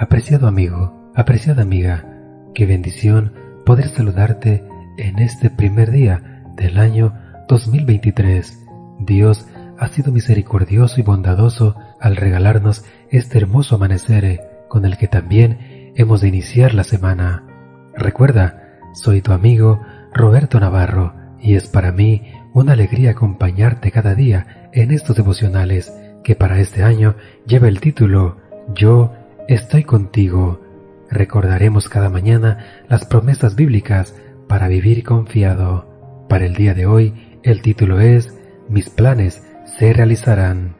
Apreciado amigo, apreciada amiga, qué bendición poder saludarte en este primer día del año 2023. Dios ha sido misericordioso y bondadoso al regalarnos este hermoso amanecer con el que también hemos de iniciar la semana. Recuerda, soy tu amigo Roberto Navarro y es para mí una alegría acompañarte cada día en estos devocionales que para este año lleva el título Yo estoy contigo. Recordaremos cada mañana las promesas bíblicas para vivir confiado. Para el día de hoy, el título es Mis planes se realizarán.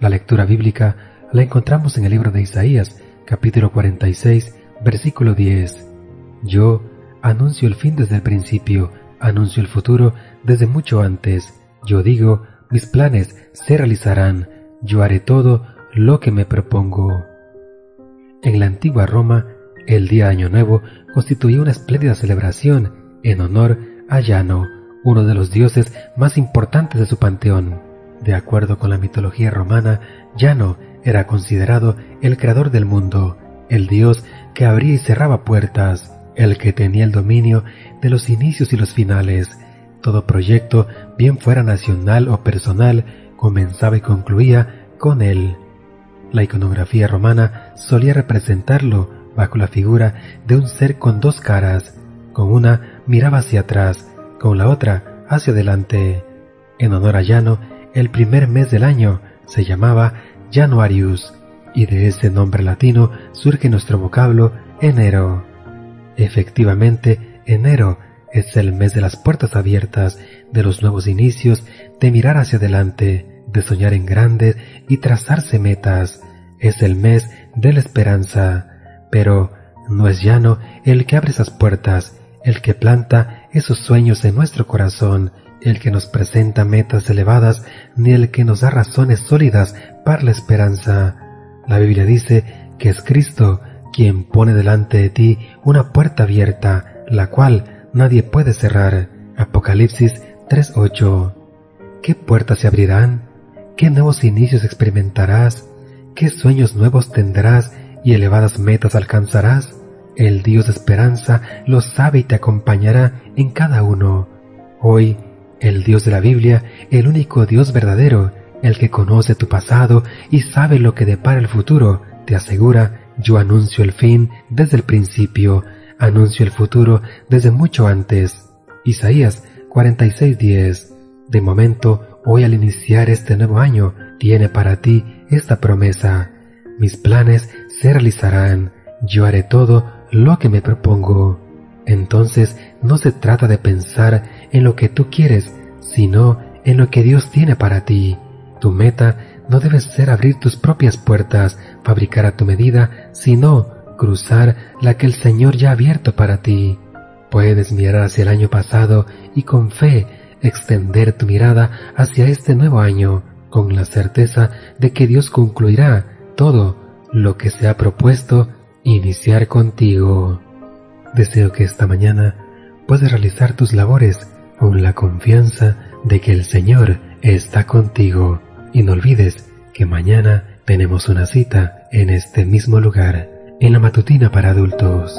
La lectura bíblica la encontramos en el libro de Isaías, capítulo 46, versículo 10. Yo anuncio el fin desde el principio, anuncio el futuro desde mucho antes. Yo digo, mis planes se realizarán, yo haré todo lo que me propongo. En la antigua Roma, el día Año Nuevo constituía una espléndida celebración en honor a Llano, uno de los dioses más importantes de su panteón. De acuerdo con la mitología romana, Llano era considerado el creador del mundo, el dios que abría y cerraba puertas, el que tenía el dominio de los inicios y los finales. Todo proyecto, bien fuera nacional o personal, comenzaba y concluía con él. La iconografía romana solía representarlo bajo la figura de un ser con dos caras, con una miraba hacia atrás, con la otra hacia adelante. En honor a Llano, el primer mes del año se llamaba Januarius, y de ese nombre latino surge nuestro vocablo enero. Efectivamente, enero es el mes de las puertas abiertas, de los nuevos inicios, de mirar hacia adelante, de soñar en grande y trazarse metas. Es el mes de la esperanza. Pero no es llano el que abre esas puertas, el que planta esos sueños en nuestro corazón, el que nos presenta metas elevadas, ni el que nos da razones sólidas para la esperanza. La Biblia dice que es Cristo quien pone delante de ti una puerta abierta, la cual nadie puede cerrar. Apocalipsis 3.8. ¿Qué puertas se abrirán? ¿Qué nuevos inicios experimentarás? ¿Qué sueños nuevos tendrás y elevadas metas alcanzarás? El Dios de esperanza lo sabe y te acompañará en cada uno. Hoy, el Dios de la Biblia, el único Dios verdadero, el que conoce tu pasado y sabe lo que depara el futuro, te asegura, yo anuncio el fin desde el principio, anuncio el futuro desde mucho antes. Isaías 46:10. De momento, hoy al iniciar este nuevo año tiene para ti esta promesa. Mis planes se realizarán, yo haré todo lo que me propongo. Entonces no se trata de pensar en lo que tú quieres, sino en lo que Dios tiene para ti. Tu meta no debe ser abrir tus propias puertas, fabricar a tu medida, sino cruzar la que el Señor ya ha abierto para ti. Puedes mirar hacia el año pasado y con fe extender tu mirada hacia este nuevo año con la certeza de que Dios concluirá todo lo que se ha propuesto iniciar contigo. Deseo que esta mañana puedas realizar tus labores con la confianza de que el Señor está contigo y no olvides que mañana tenemos una cita en este mismo lugar, en la matutina para adultos.